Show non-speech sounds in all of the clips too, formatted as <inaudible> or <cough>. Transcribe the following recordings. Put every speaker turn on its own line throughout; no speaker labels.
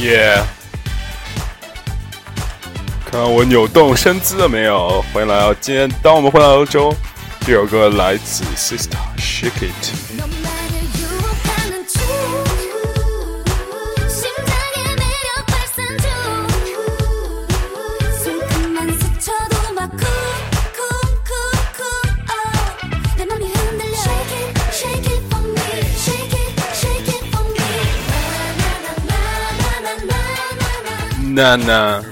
Yeah，看看我扭动身姿了没有？欢迎来到今天，当我们回到欧洲，这首歌来自 Sister Shake It。娜娜，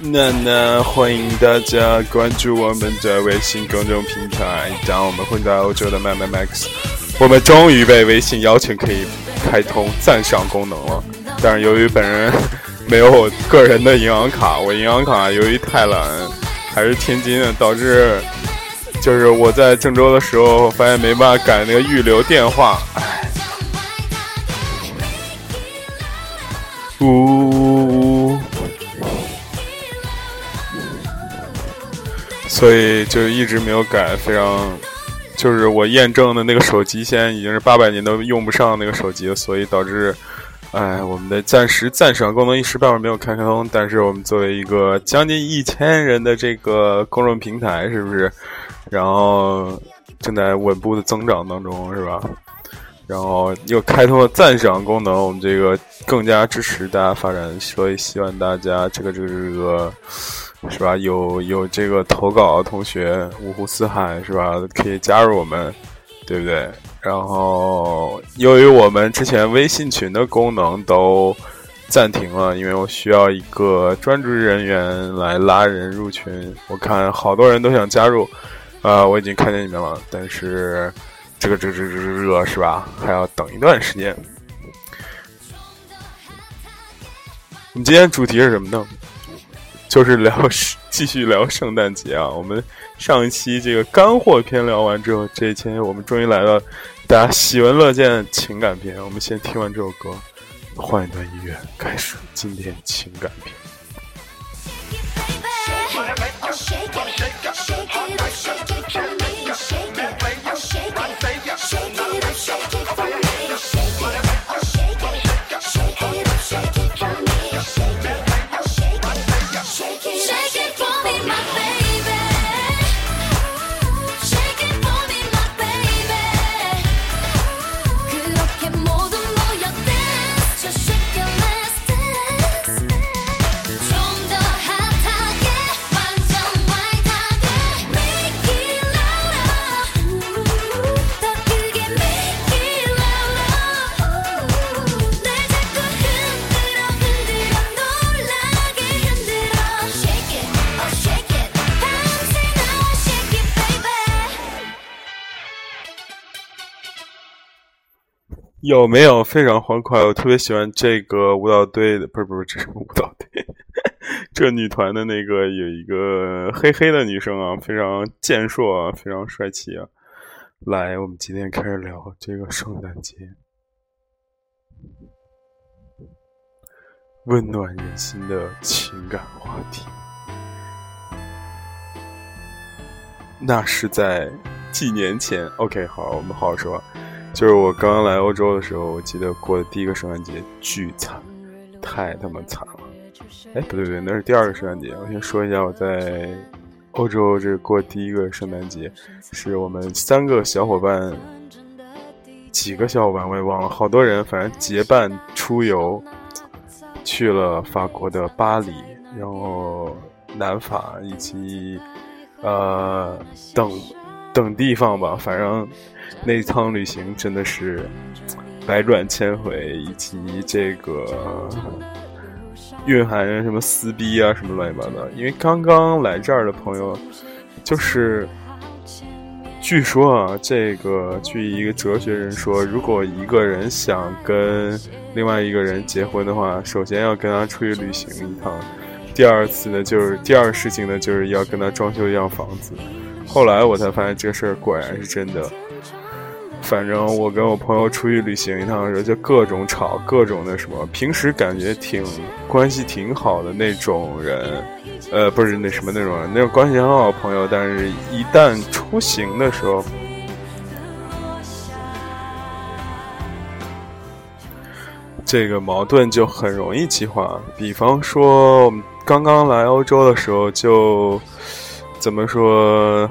娜娜，欢迎大家关注我们的微信公众平台。当我们混到欧洲的麦麦 Max，我们终于被微信邀请可以开通赞赏功能了。但是由于本人没有我个人的银行卡，我银行卡由于太懒，还是天津的，导致就是我在郑州的时候发现没办法改那个预留电话，唉。呜呜呜，所以就一直没有改，非常就是我验证的那个手机现在已经是八百年都用不上那个手机了，所以导致，哎，我们的暂时赞赏功能一时半会儿没有开通。但是我们作为一个将近一千人的这个公众平台，是不是？然后正在稳步的增长当中，是吧？然后又开通了赞赏功能，我们这个更加支持大家发展，所以希望大家这个这个这个是吧？有有这个投稿的同学五湖四海是吧？可以加入我们，对不对？然后由于我们之前微信群的功能都暂停了，因为我需要一个专职人员来拉人入群，我看好多人都想加入，啊、我已经看见你们了，但是。这个这个这这这这是吧？还要等一段时间。我们今天主题是什么呢？就是聊继续聊圣诞节啊。我们上一期这个干货篇聊完之后，这一期我们终于来到大家喜闻乐见的情感篇。我们先听完这首歌，换一段音乐，开始今天情感篇。有没有非常欢快？我特别喜欢这个舞蹈队的，不是不是，这是舞蹈队，<laughs> 这女团的那个有一个黑黑的女生啊，非常健硕啊，非常帅气啊。来，我们今天开始聊这个圣诞节，温暖人心的情感话题。那是在几年前。OK，好，我们好好说。就是我刚刚来欧洲的时候，我记得过的第一个圣诞节巨惨，太他妈惨了。哎，不对不对，那是第二个圣诞节。我先说一下我在欧洲这过第一个圣诞节，是我们三个小伙伴，几个小伙伴我也忘了，好多人，反正结伴出游，去了法国的巴黎，然后南法以及呃等等地方吧，反正那趟旅行真的是百转千回，以及这个蕴含什么撕逼啊，什么乱七八糟。因为刚刚来这儿的朋友，就是据说啊，这个据一个哲学人说，如果一个人想跟另外一个人结婚的话，首先要跟他出去旅行一趟，第二次呢，就是第二事情呢，就是要跟他装修一样房子。后来我才发现这事儿果然是真的。反正我跟我朋友出去旅行一趟的时候，就各种吵，各种那什么。平时感觉挺关系挺好的那种人，呃，不是那什么那种人，那种关系很好的朋友，但是一旦出行的时候，这个矛盾就很容易激化。比方说，我们刚刚来欧洲的时候，就怎么说，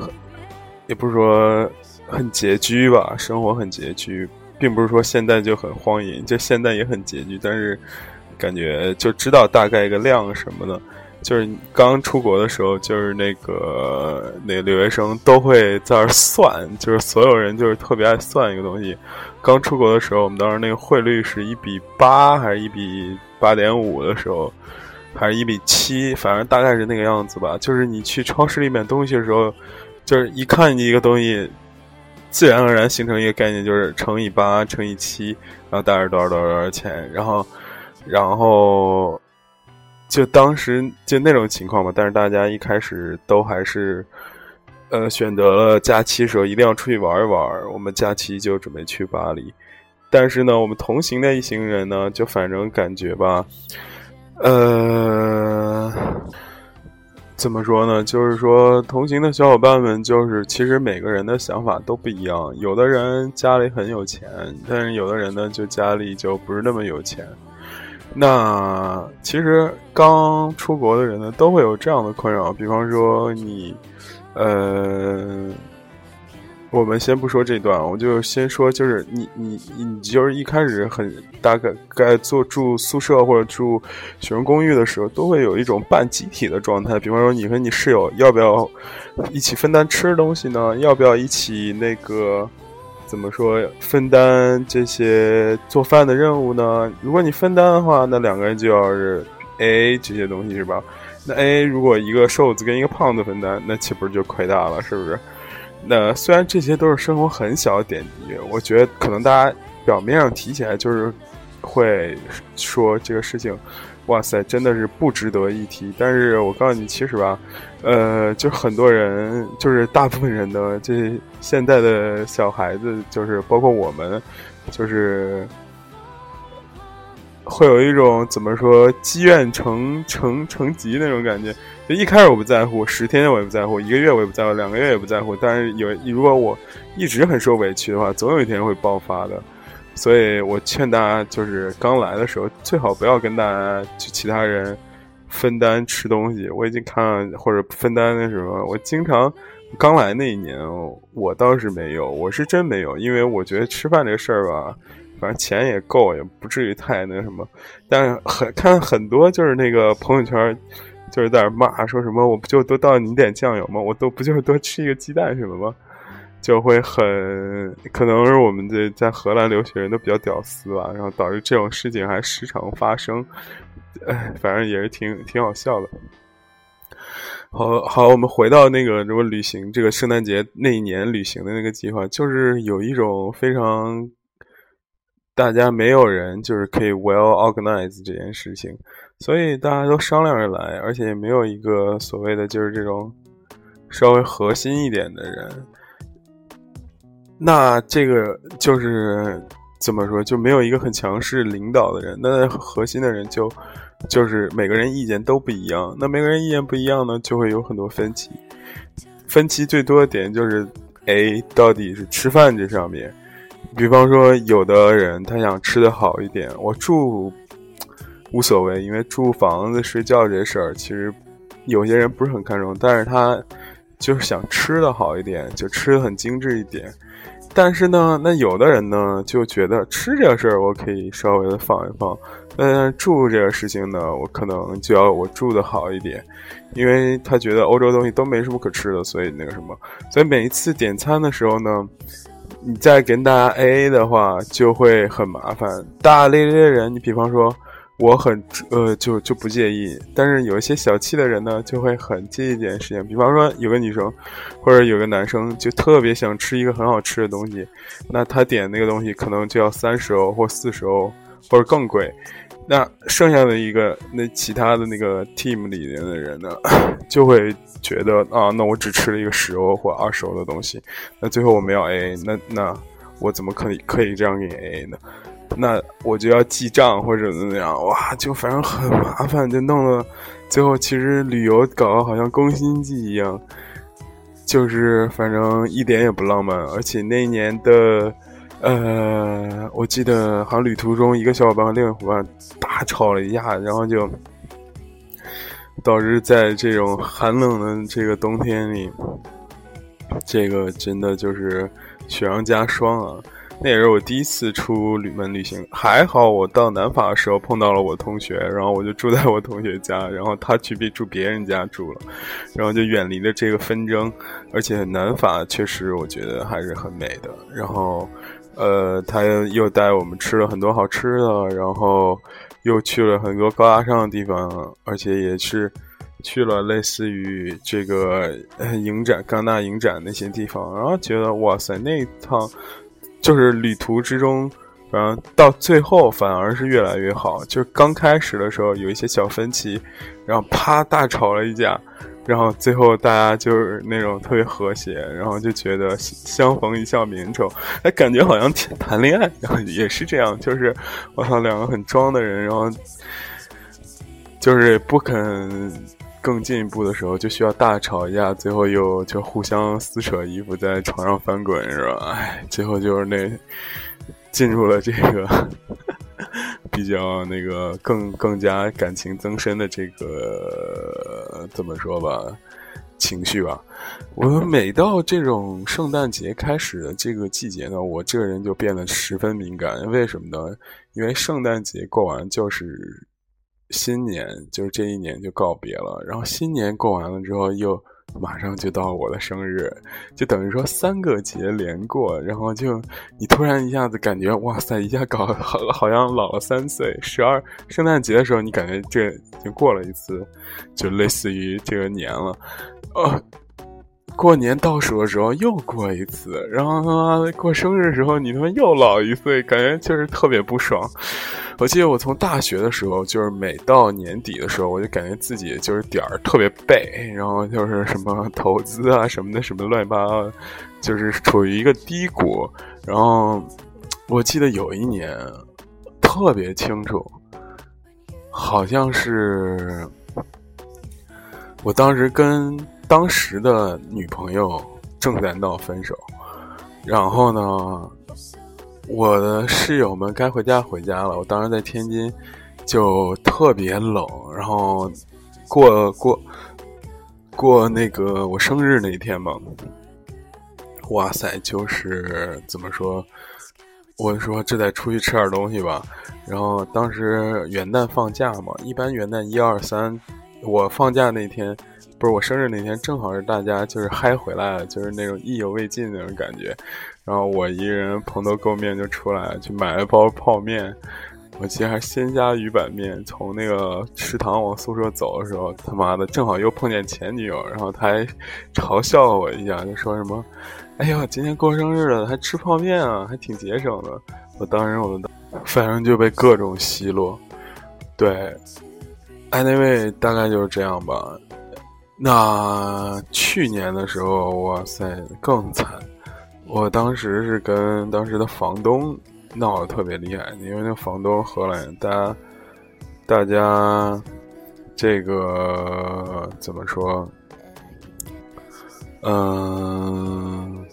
也不是说很拮据吧，生活很拮据，并不是说现在就很荒淫，就现在也很拮据，但是感觉就知道大概一个量什么的。就是刚出国的时候，就是那个那个留学生都会在那儿算，就是所有人就是特别爱算一个东西。刚出国的时候，我们当时那个汇率是一比八还是一比八点五的时候，还是一比七，反正大概是那个样子吧。就是你去超市里买东西的时候，就是一看你一个东西，自然而然形成一个概念，就是乘以八乘以七，然后大概多少多少多少钱，然后，然后。就当时就那种情况吧，但是大家一开始都还是，呃，选择了假期时候一定要出去玩一玩。我们假期就准备去巴黎，但是呢，我们同行的一行人呢，就反正感觉吧，呃，怎么说呢？就是说，同行的小伙伴们，就是其实每个人的想法都不一样。有的人家里很有钱，但是有的人呢，就家里就不是那么有钱。那其实刚出国的人呢，都会有这样的困扰。比方说你，呃，我们先不说这段，我就先说，就是你你你就是一开始很大概该做住宿舍或者住学生公寓的时候，都会有一种半集体的状态。比方说，你和你室友要不要一起分担吃的东西呢？要不要一起那个？怎么说分担这些做饭的任务呢？如果你分担的话，那两个人就要是 A A 这些东西是吧？那 A A 如果一个瘦子跟一个胖子分担，那岂不是就亏大了？是不是？那虽然这些都是生活很小的点滴，我觉得可能大家表面上提起来就是会说这个事情。哇塞，真的是不值得一提。但是我告诉你，其实吧，呃，就很多人，就是大部分人的这现在的小孩子，就是包括我们，就是会有一种怎么说积怨成成成疾那种感觉。就一开始我不在乎，十天我也不在乎，一个月我也不在乎，两个月也不在乎。但是有如果我一直很受委屈的话，总有一天会爆发的。所以我劝大家，就是刚来的时候，最好不要跟大家去其他人分担吃东西。我已经看或者分担那什么，我经常刚来那一年，我倒是没有，我是真没有，因为我觉得吃饭这事儿吧，反正钱也够，也不至于太那什么。但很看很多就是那个朋友圈，就是在那骂说什么，我不就多倒你点酱油吗？我都不就是多吃一个鸡蛋什么吗？就会很可能是我们这在荷兰留学人都比较屌丝吧，然后导致这种事情还时常发生，哎，反正也是挺挺好笑的。好好，我们回到那个什么旅行，这个圣诞节那一年旅行的那个计划，就是有一种非常大家没有人就是可以 well organize 这件事情，所以大家都商量着来，而且也没有一个所谓的就是这种稍微核心一点的人。那这个就是怎么说，就没有一个很强势领导的人。那核心的人就就是每个人意见都不一样。那每个人意见不一样呢，就会有很多分歧。分歧最多的点就是，哎，到底是吃饭这上面。比方说，有的人他想吃的好一点，我住无所谓，因为住房子睡觉这事儿，其实有些人不是很看重，但是他就是想吃的好一点，就吃的很精致一点。但是呢，那有的人呢就觉得吃这个事儿我可以稍微的放一放，嗯，住这个事情呢，我可能就要我住的好一点，因为他觉得欧洲东西都没什么可吃的，所以那个什么，所以每一次点餐的时候呢，你再跟大家 A A 的话就会很麻烦。大咧咧的人，你比方说。我很呃就就不介意，但是有一些小气的人呢，就会很介意这件事情。比方说，有个女生或者有个男生就特别想吃一个很好吃的东西，那他点那个东西可能就要三十欧或四十欧或者更贵。那剩下的一个那其他的那个 team 里面的人呢，<coughs> 就会觉得啊，那我只吃了一个十欧或二十欧的东西，那最后我们要 A，那那。我怎么可以可以这样给 AA 呢？那我就要记账或者怎么样，哇，就反正很麻烦，就弄得最后其实旅游搞得好像宫心计一样，就是反正一点也不浪漫，而且那一年的，呃，我记得好像旅途中一个小伙伴和另一个伙伴大吵了一架，然后就导致在这种寒冷的这个冬天里，这个真的就是雪上加霜啊。那也是我第一次出旅门旅行，还好我到南法的时候碰到了我同学，然后我就住在我同学家，然后他去别住别人家住了，然后就远离了这个纷争，而且南法确实我觉得还是很美的。然后，呃，他又带我们吃了很多好吃的，然后又去了很多高大上的地方，而且也是去了类似于这个影展、戛纳影展那些地方，然后觉得哇塞，那一趟。就是旅途之中，嗯，到最后反而是越来越好。就是刚开始的时候有一些小分歧，然后啪大吵了一架，然后最后大家就是那种特别和谐，然后就觉得相逢一笑泯恩仇，哎，感觉好像谈恋爱，然后也是这样，就是我操，两个很装的人，然后就是不肯。更进一步的时候，就需要大吵一架，最后又就互相撕扯衣服，在床上翻滚，是吧？哎，最后就是那进入了这个比较那个更更加感情增深的这个怎么说吧，情绪吧。我每到这种圣诞节开始的这个季节呢，我这个人就变得十分敏感。为什么呢？因为圣诞节过完就是。新年就是这一年就告别了，然后新年过完了之后，又马上就到我的生日，就等于说三个节连过，然后就你突然一下子感觉哇塞，一下搞好好像老了三岁。十二圣诞节的时候，你感觉这已经过了一次，就类似于这个年了，呃，过年倒数的时候又过一次，然后他妈过生日的时候，你他妈又老一岁，感觉就是特别不爽。我记得我从大学的时候，就是每到年底的时候，我就感觉自己就是点儿特别背，然后就是什么投资啊什么的，什么乱七八糟，就是处于一个低谷。然后我记得有一年特别清楚，好像是我当时跟当时的女朋友正在闹分手，然后呢。我的室友们该回家回家了。我当时在天津，就特别冷。然后过过过那个我生日那一天嘛，哇塞，就是怎么说？我说这得出去吃点东西吧。然后当时元旦放假嘛，一般元旦一二三，我放假那天，不是我生日那天，正好是大家就是嗨回来了，就是那种意犹未尽那种感觉。然后我一个人蓬头垢面就出来去买了包泡面，我其实还是鲜虾鱼板面。从那个食堂往宿舍走的时候，他妈的正好又碰见前女友，然后他还嘲笑我一下，就说什么：“哎呀，今天过生日了，还吃泡面啊，还挺节省的。”我当时我的反正就被各种奚落。对，哎，那位大概就是这样吧。那去年的时候，哇塞，更惨。我当时是跟当时的房东闹得特别厉害，因为那房东荷兰，大家大家这个怎么说？嗯，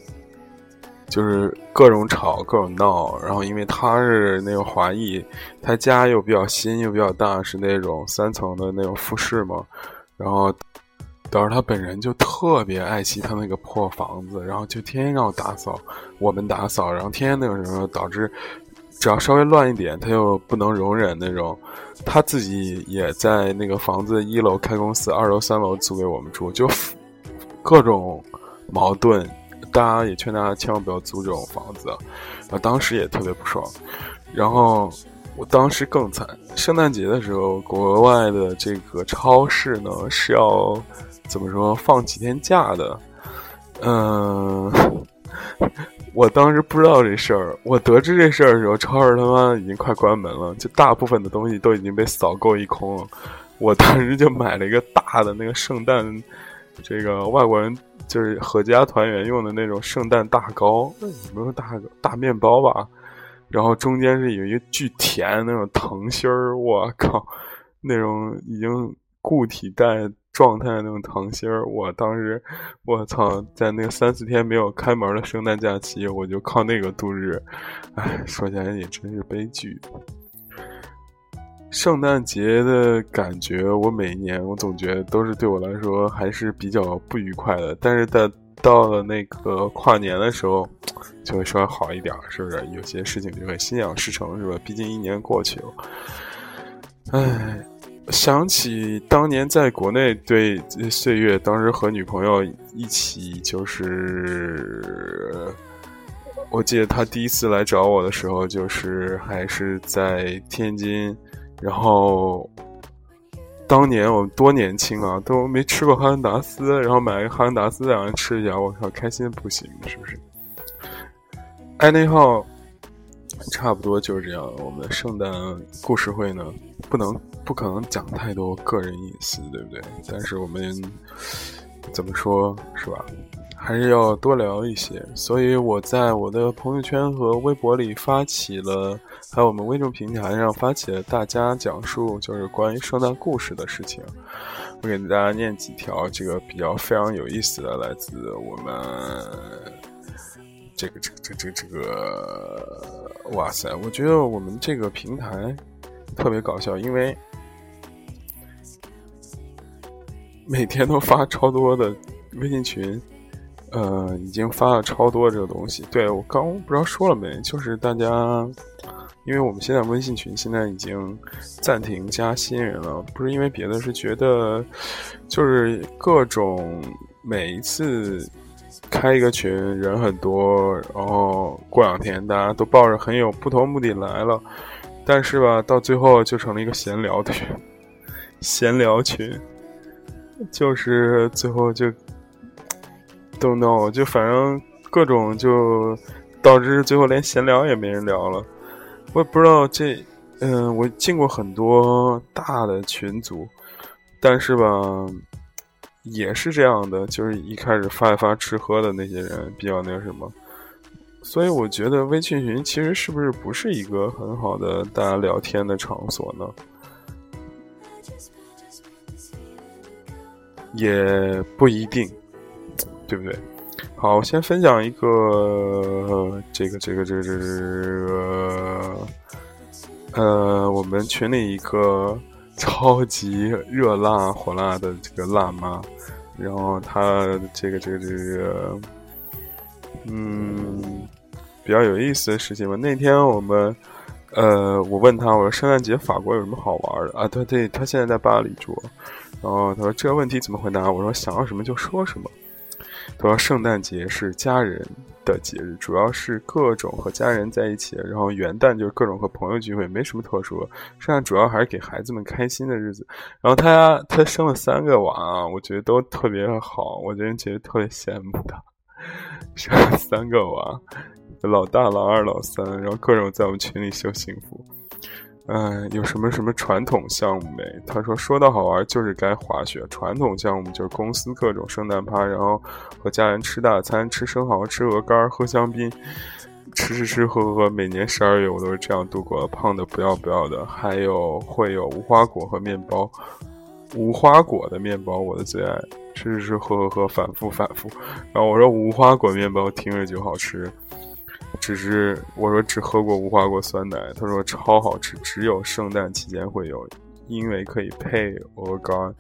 就是各种吵，各种闹。然后因为他是那个华裔，他家又比较新又比较大，是那种三层的那种复式嘛，然后。导致他本人就特别爱惜他那个破房子，然后就天天让我打扫，我们打扫，然后天天那个什么，导致只要稍微乱一点，他又不能容忍那种。他自己也在那个房子一楼开公司，二楼、三楼租给我们住，就各种矛盾。大家也劝大家千万不要租这种房子。我当时也特别不爽，然后我当时更惨。圣诞节的时候，国外的这个超市呢是要。怎么说？放几天假的？嗯，<laughs> 我当时不知道这事儿。我得知这事儿的时候，超市他妈已经快关门了，就大部分的东西都已经被扫购一空了。我当时就买了一个大的那个圣诞这个外国人就是合家团圆用的那种圣诞大糕，没有大大面包吧？然后中间是有一个巨甜那种糖心儿，我靠，那种已经固体带状态的那种糖心儿，我当时我操，在那个三四天没有开门的圣诞假期，我就靠那个度日，哎，说起来也真是悲剧。圣诞节的感觉，我每一年我总觉得都是对我来说还是比较不愉快的。但是在到了那个跨年的时候，就会稍微好一点，是不是？有些事情就会心想事成，是吧？毕竟一年过去了，唉，想起当年在国内对岁月，当时和女朋友一起，就是我记得他第一次来找我的时候，就是还是在天津。然后，当年我们多年轻啊，都没吃过哈根达斯，然后买个哈根达斯两人吃一下，我靠，开心不行，是不是？哎，那号差不多就是这样。我们的圣诞故事会呢，不能不可能讲太多个人隐私，对不对？但是我们怎么说，是吧？还是要多聊一些，所以我在我的朋友圈和微博里发起了，还有我们微众平台上发起了大家讲述就是关于圣诞故事的事情。我给大家念几条这个比较非常有意思的，来自我们这个这个这这这个，哇塞！我觉得我们这个平台特别搞笑，因为每天都发超多的微信群。呃，已经发了超多这个东西。对我刚不知道说了没，就是大家，因为我们现在微信群现在已经暂停加新人了，不是因为别的，是觉得就是各种每一次开一个群人很多，然后过两天大家都抱着很有不同目的来了，但是吧，到最后就成了一个闲聊群，<laughs> 闲聊群，就是最后就。Don't know，就反正各种就导致最后连闲聊也没人聊了。我也不知道这，嗯，我进过很多大的群组，但是吧，也是这样的，就是一开始发一发吃喝的那些人比较那个什么。所以我觉得微信群其实是不是不是一个很好的大家聊天的场所呢？也不一定。对不对？好，我先分享一个这个这个这个这个呃，我们群里一个超级热辣火辣的这个辣妈，然后她这个这个这个嗯，比较有意思的事情吧。那天我们呃，我问他，我说圣诞节法国有什么好玩的啊？她对，他现在在巴黎住，然后他说这个问题怎么回答？我说想要什么就说什么。主要：“圣诞节是家人的节日，主要是各种和家人在一起。然后元旦就是各种和朋友聚会，没什么特殊。圣诞主要还是给孩子们开心的日子。然后他他生了三个娃啊，我觉得都特别好，我真觉得特别羡慕他，生了三个娃，老大、老二、老三，然后各种在我们群里秀幸福。”嗯，有什么什么传统项目没？他说说到好玩就是该滑雪。传统项目就是公司各种圣诞趴，然后和家人吃大餐，吃生蚝，吃鹅肝，喝香槟，吃吃吃喝喝喝。每年十二月我都是这样度过的，胖的不要不要的。还有会有无花果和面包，无花果的面包我的最爱，吃吃吃喝喝喝，反复反复。然后我说无花果面包听着就好吃。只是我说只喝过无花果酸奶，他说超好吃，只有圣诞期间会有，因为可以配鹅肝。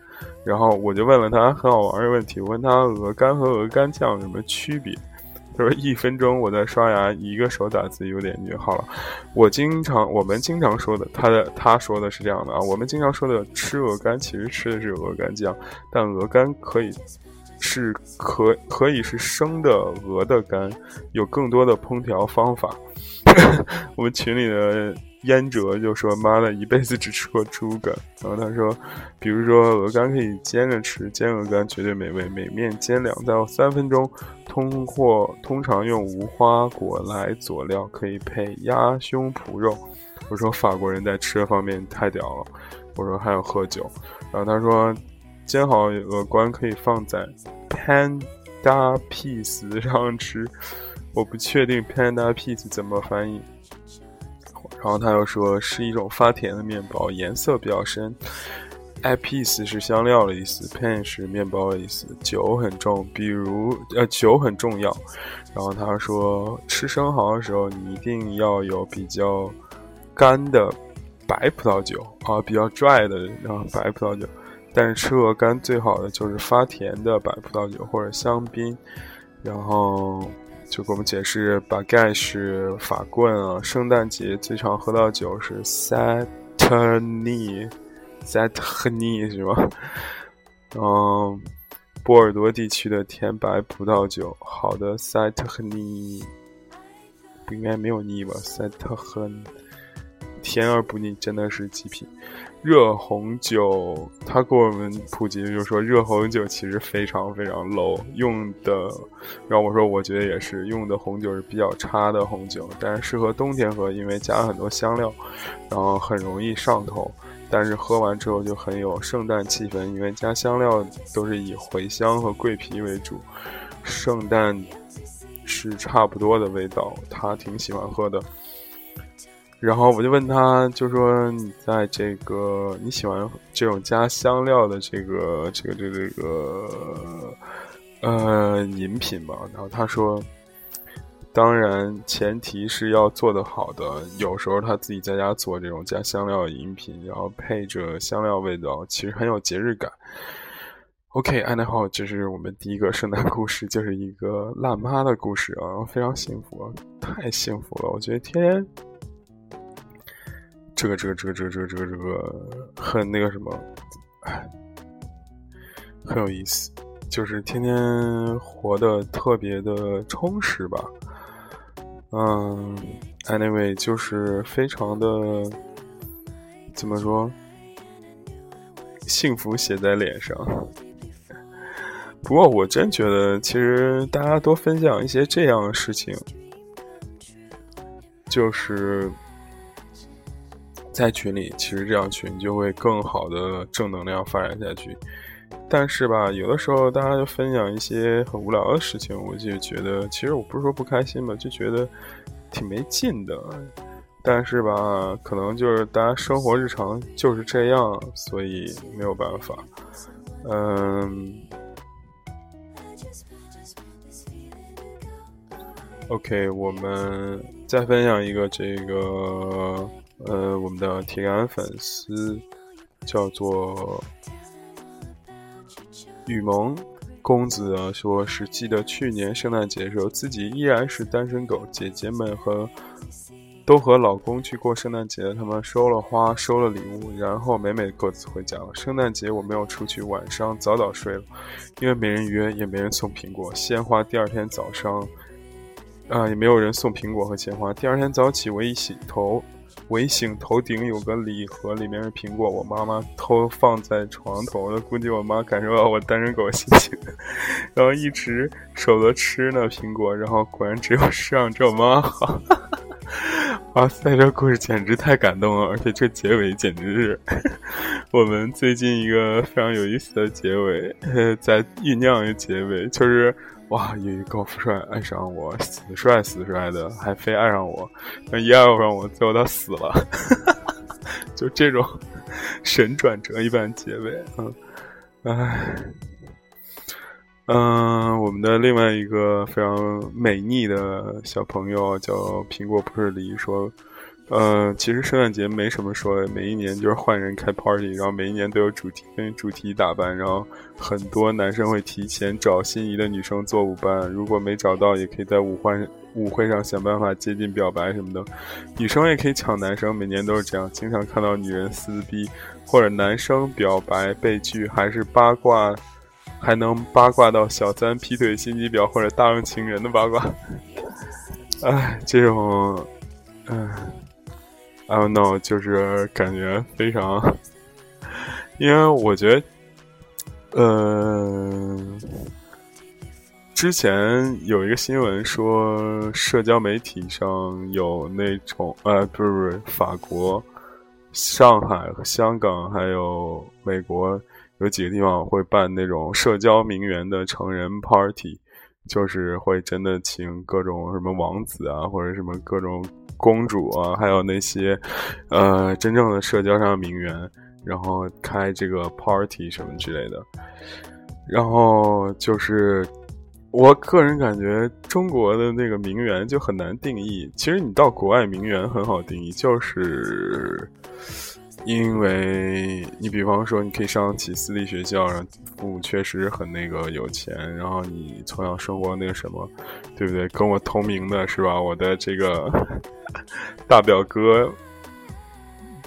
然后我就问了他很好玩的问题，我问他鹅肝和鹅肝酱有什么区别？他说一分钟我在刷牙，一个手打字有点虐。好了，我经常我们经常说的，他的他说的是这样的啊，我们经常说的吃鹅肝其实吃的是鹅肝酱，但鹅肝可以。是可可以是生的鹅的肝，有更多的烹调方法。<laughs> 我们群里的燕哲就说：“妈的，一辈子只吃过猪肝。”然后他说：“比如说鹅肝可以煎着吃，煎鹅肝绝对美味。每面煎两到三分钟，通过通常用无花果来佐料，可以配鸭胸脯肉。”我说：“法国人在吃的方面太屌了。”我说：“还有喝酒。”然后他说。煎好鹅冠可以放在 panda piece 上吃，我不确定 panda piece 怎么翻译。然后他又说是一种发甜的面包，颜色比较深。i piece 是香料的意思，pan 是面包的意思。酒很重，比如呃酒很重要。然后他说吃生蚝的时候，你一定要有比较干的白葡萄酒啊，比较 dry 的然后白葡萄酒。但是吃鹅肝最好的就是发甜的白葡萄酒或者香槟。然后就给我们解释，把盖是法棍啊。圣诞节最常喝到酒是 Satani。在特尼是吧？嗯，波尔多地区的甜白葡萄酒，好的塞特赫尼不应该没有腻吧？塞特赫甜而不腻，真的是极品。热红酒，他给我们普及就是说，热红酒其实非常非常 low，用的，然后我说我觉得也是，用的红酒是比较差的红酒，但是适合冬天喝，因为加了很多香料，然后很容易上头。但是喝完之后就很有圣诞气氛，因为加香料都是以茴香和桂皮为主，圣诞是差不多的味道，他挺喜欢喝的。然后我就问他，就说你在这个你喜欢这种加香料的这个这个这个这个呃饮品吗？然后他说。当然，前提是要做的好的。有时候他自己在家做这种加香料的饮品，然后配着香料味道，其实很有节日感。OK，安德好，这是我们第一个圣诞故事，就是一个辣妈的故事啊，非常幸福，太幸福了。我觉得天天这个这个这个这个这个这个很那个什么，哎，很有意思，就是天天活得特别的充实吧。嗯，anyway，就是非常的怎么说，幸福写在脸上。不过我真觉得，其实大家多分享一些这样的事情，就是在群里，其实这样群就会更好的正能量发展下去。但是吧，有的时候大家就分享一些很无聊的事情，我就觉得，其实我不是说不开心吧，就觉得挺没劲的。但是吧，可能就是大家生活日常就是这样，所以没有办法。嗯，OK，我们再分享一个这个，呃，我们的铁杆粉丝叫做。雨萌公子啊说：“是记得去年圣诞节的时候，自己依然是单身狗，姐姐们和都和老公去过圣诞节，他们收了花，收了礼物，然后美美各自回家了。圣诞节我没有出去，晚上早早睡了，因为没人约，也没人送苹果、鲜花。第二天早上，啊，也没有人送苹果和鲜花。第二天早起，我一洗头。”微醒，头顶有个礼盒，里面是苹果。我妈妈偷放在床头了，估计我妈感受到我单身狗心情，然后一直守着吃呢苹果。然后果然只有世上只有妈妈好。<laughs> 哇塞，这故事简直太感动了，而且这结尾简直是我们最近一个非常有意思的结尾，在酝酿一个结尾，就是。哇，有一高富帅爱上我，死帅死帅的，还非爱上我，那一爱上我，最后他死了，<laughs> 就这种神转折一般结尾，嗯，唉，嗯，我们的另外一个非常美丽的小朋友叫苹果不是梨说。呃，其实圣诞节没什么说的，每一年就是换人开 party，然后每一年都有主题跟主题打扮，然后很多男生会提前找心仪的女生做舞伴，如果没找到，也可以在舞会舞会上想办法接近表白什么的。女生也可以抢男生，每年都是这样，经常看到女人撕逼，或者男生表白被拒，还是八卦，还能八卦到小三劈腿、心机婊或者大用情人的八卦。<laughs> 哎，这种，嗯。I don't know，就是感觉非常，因为我觉得，呃，之前有一个新闻说，社交媒体上有那种，呃，不是不是，法国、上海香港还有美国有几个地方会办那种社交名媛的成人 party，就是会真的请各种什么王子啊，或者什么各种公主啊，还有那些呃真正的社交上名媛，然后开这个 party 什么之类的。然后就是，我个人感觉中国的那个名媛就很难定义。其实你到国外名媛很好定义，就是因为你比方说你可以上起私立学校，然后父母确实很那个有钱，然后你从小生活那个什么，对不对？跟我同名的是吧？我的这个 <laughs> 大表哥，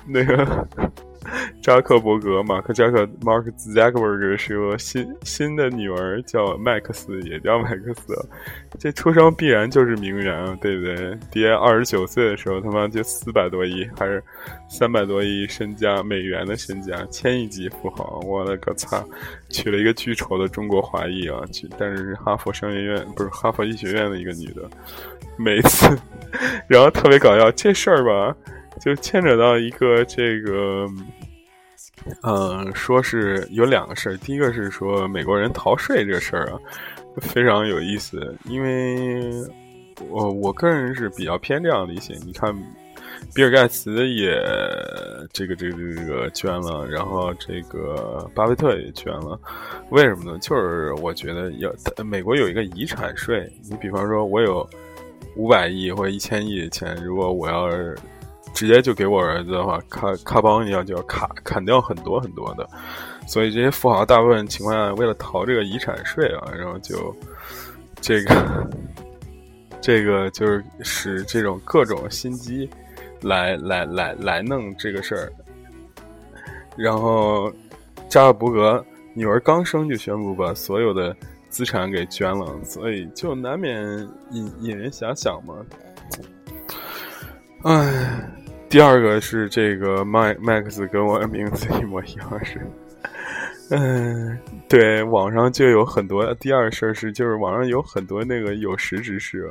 那个。扎克伯格，马克扎克 （Mark Zuckerberg） 是个新新的女儿，叫麦克斯，也叫麦克斯。这出生必然就是名媛啊，对不对？爹二十九岁的时候，他妈就四百多亿，还是三百多亿身家，美元的身家，千亿级富豪。我勒个擦！娶了一个巨丑的中国华裔啊，娶，但是是哈佛商学院，不是哈佛医学院的一个女的。每次，<laughs> 然后特别搞笑，这事儿吧。就牵扯到一个这个，嗯、说是有两个事儿。第一个是说美国人逃税这事儿啊，非常有意思。因为我我个人是比较偏这样理解。你看，比尔盖茨也这个这个这个捐了，然后这个巴菲特也捐了。为什么呢？就是我觉得要美国有一个遗产税。你比方说，我有五百亿或者一千亿的钱，如果我要直接就给我儿子的话，咔咔邦一样就要砍砍掉很多很多的，所以这些富豪大部分情况下为了逃这个遗产税啊，然后就这个 <laughs> 这个就是使这种各种心机来来来来弄这个事儿。然后扎克伯格女儿刚生就宣布把所有的资产给捐了，所以就难免引引人遐想嘛。唉，第二个是这个麦麦克斯跟我的名字一模一样是，嗯，对，网上就有很多。第二事儿是，就是网上有很多那个有识之士，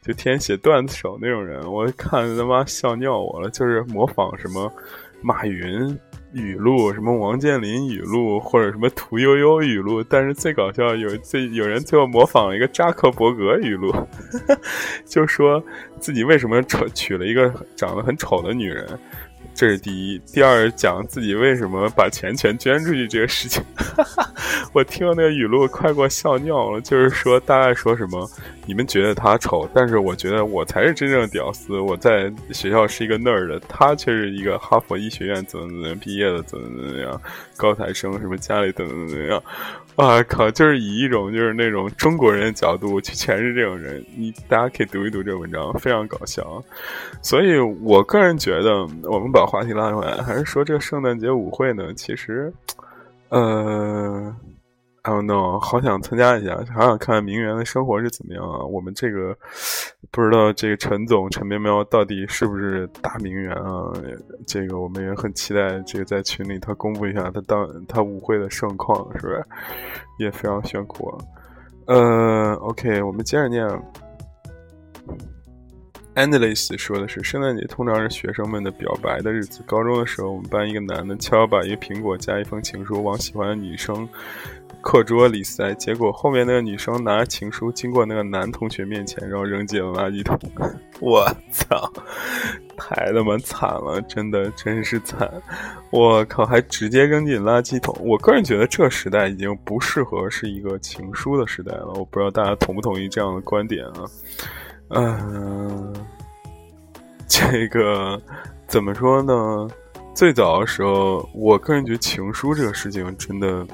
就天天写段子手那种人，我看他妈笑尿我了，就是模仿什么马云。语录什么王健林语录或者什么屠呦呦语录，但是最搞笑有最有人最后模仿了一个扎克伯格语录，<laughs> 就说自己为什么丑娶了一个长得很丑的女人，这是第一。第二讲自己为什么把钱全捐出去这个事情，<laughs> 我听到那个语录快给我笑尿了。就是说大概说什么，你们觉得他丑，但是我觉得我才是真正的屌丝。我在学校是一个 nerd，他却是一个哈佛医学院怎么怎么样毕业的，怎么怎么样高材生，什么家里怎么怎么样。啊靠！就是以一种就是那种中国人的角度去诠释这种人，你大家可以读一读这个文章，非常搞笑。所以我个人觉得，我们把话题拉回来，还是说这圣诞节舞会呢？其实，呃，I don't know，好想参加一下，好想看名媛的生活是怎么样啊！我们这个不知道这个陈总陈喵喵到底是不是大名媛啊？这个我们也很期待，这个在群里他公布一下他当他舞会的盛况，是不是？也非常炫酷啊。呃，OK，我们接着念。Endless 说的是，圣诞节通常是学生们的表白的日子。高中的时候，我们班一个男的悄悄把一个苹果加一封情书往喜欢的女生课桌里塞，结果后面那个女生拿着情书经过那个男同学面前，然后扔进了垃圾桶。我操，太他妈惨了，真的真是惨！我靠，还直接扔进垃圾桶。我个人觉得这时代已经不适合是一个情书的时代了。我不知道大家同不同意这样的观点啊？嗯、<laughs> 这个怎么说呢？最早的时候，我个人觉得情书这个事情真的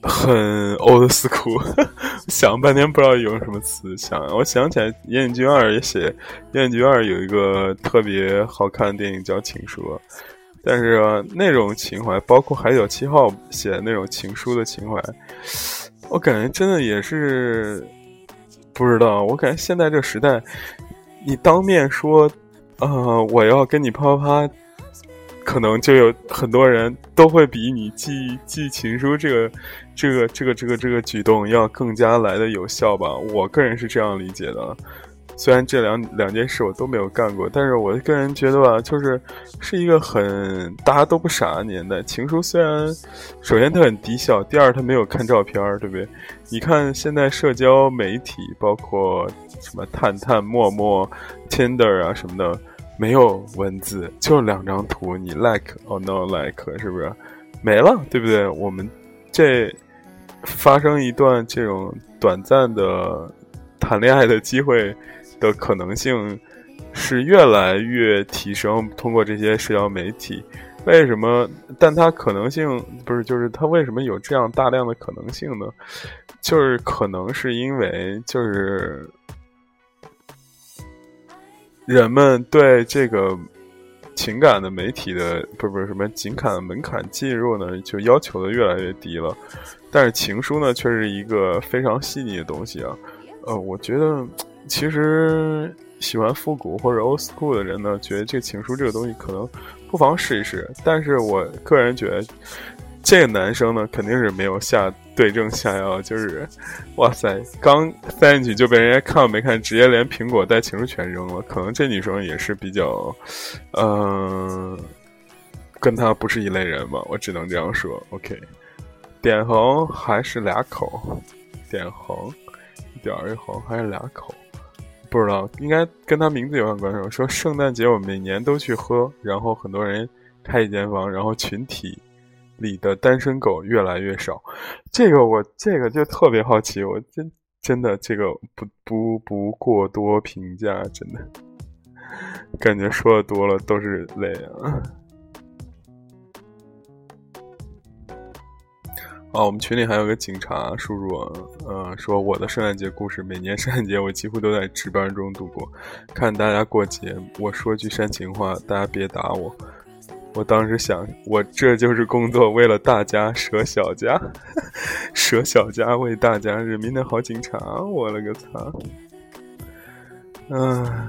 很 old school，<laughs> 想了半天不知道用什么词想。我想起来，岩井俊二也写，岩井俊二有一个特别好看的电影叫《情书》，但是、那种情怀，包括海角七号写的那种情书的情怀，我感觉真的也是不知道。我感觉现在这时代，你当面说，呃，我要跟你啪啪啪。可能就有很多人都会比你寄寄情书这个、这个、这个、这个、这个举动要更加来的有效吧。我个人是这样理解的，虽然这两两件事我都没有干过，但是我个人觉得吧，就是是一个很大家都不傻的年代。情书虽然首先它很低效，第二它没有看照片，对不对？你看现在社交媒体，包括什么探探、陌陌、Tinder 啊什么的，没有文字，就两张图，你 like or no like，是不是？没了，对不对？我们这发生一段这种短暂的谈恋爱的机会的可能性是越来越提升，通过这些社交媒体。为什么？但它可能性不是，就是它为什么有这样大量的可能性呢？就是可能是因为就是人们对这个情感的媒体的不是不是什么情感的门槛进入呢，就要求的越来越低了。但是情书呢，却是一个非常细腻的东西啊。呃，我觉得其实喜欢复古或者 old school 的人呢，觉得这个情书这个东西可能不妨试一试。但是我个人觉得，这个男生呢，肯定是没有下对症下药，就是哇塞，刚塞进去就被人家看没看，直接连苹果带情书全扔了。可能这女生也是比较，嗯、跟他不是一类人吧，我只能这样说。OK，点横还是俩口，点横一点儿一横还是俩口，不知道，应该跟他名字有关关系。说圣诞节我每年都去喝，然后很多人开一间房，然后群体里的单身狗越来越少。这个我这个就特别好奇，我真真的这个不不不过多评价，真的感觉说的多了都是泪啊。啊，我们群里还有个警察叔叔，呃，说我的圣诞节故事，每年圣诞节我几乎都在值班中度过。看大家过节，我说句煽情话，大家别打我。我当时想，我这就是工作，为了大家舍小家，<laughs> 舍小家为大家，人民的好警察，我了个擦！嗯、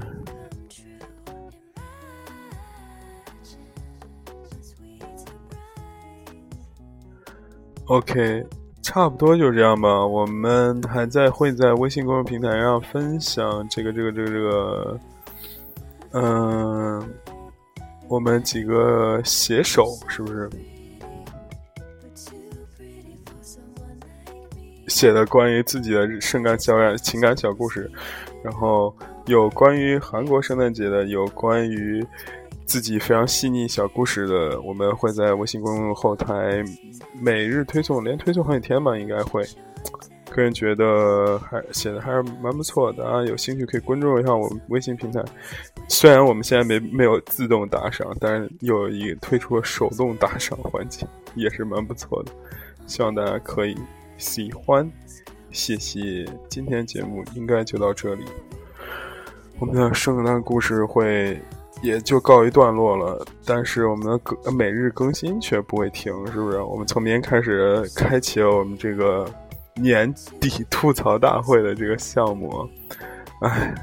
OK，差不多就这样吧。我们还在会在微信公众平台上分享这个这个这个这个，嗯、我们几个携手是不是写的关于自己的圣诞小感情感小故事，然后有关于韩国圣诞节的，有关于自己非常细腻小故事的，我们会在微信公众后台每日推送，连推送好几天吧，应该会。个人觉得还写的还是蛮不错的啊，有兴趣可以关注一下我们微信平台。虽然我们现在没没有自动打赏，但是有一推出了手动打赏环节，也是蛮不错的。希望大家可以喜欢，谢谢。今天节目应该就到这里，我们的圣诞故事会也就告一段落了。但是我们的更每日更新却不会停，是不是？我们从明天开始开启了我们这个年底吐槽大会的这个项目。哎，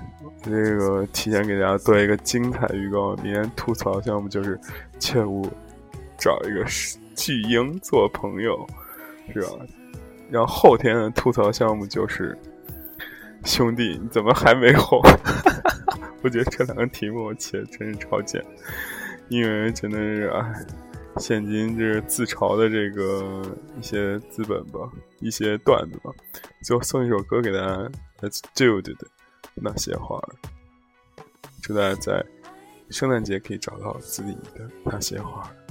这个提前给大家做一个精彩预告，明天吐槽项目就是切勿找一个巨婴做朋友，是吧？然后后天的吐槽项目就是兄弟，你怎么还没红？<laughs> 我觉得这两个题目写的真是超贱，因为真的是哎，现今这是自嘲的这个一些资本吧，一些段子吧。最后送一首歌给大家，Let's do it 那些花儿，祝大家在圣诞节可以找到自己的那些花儿。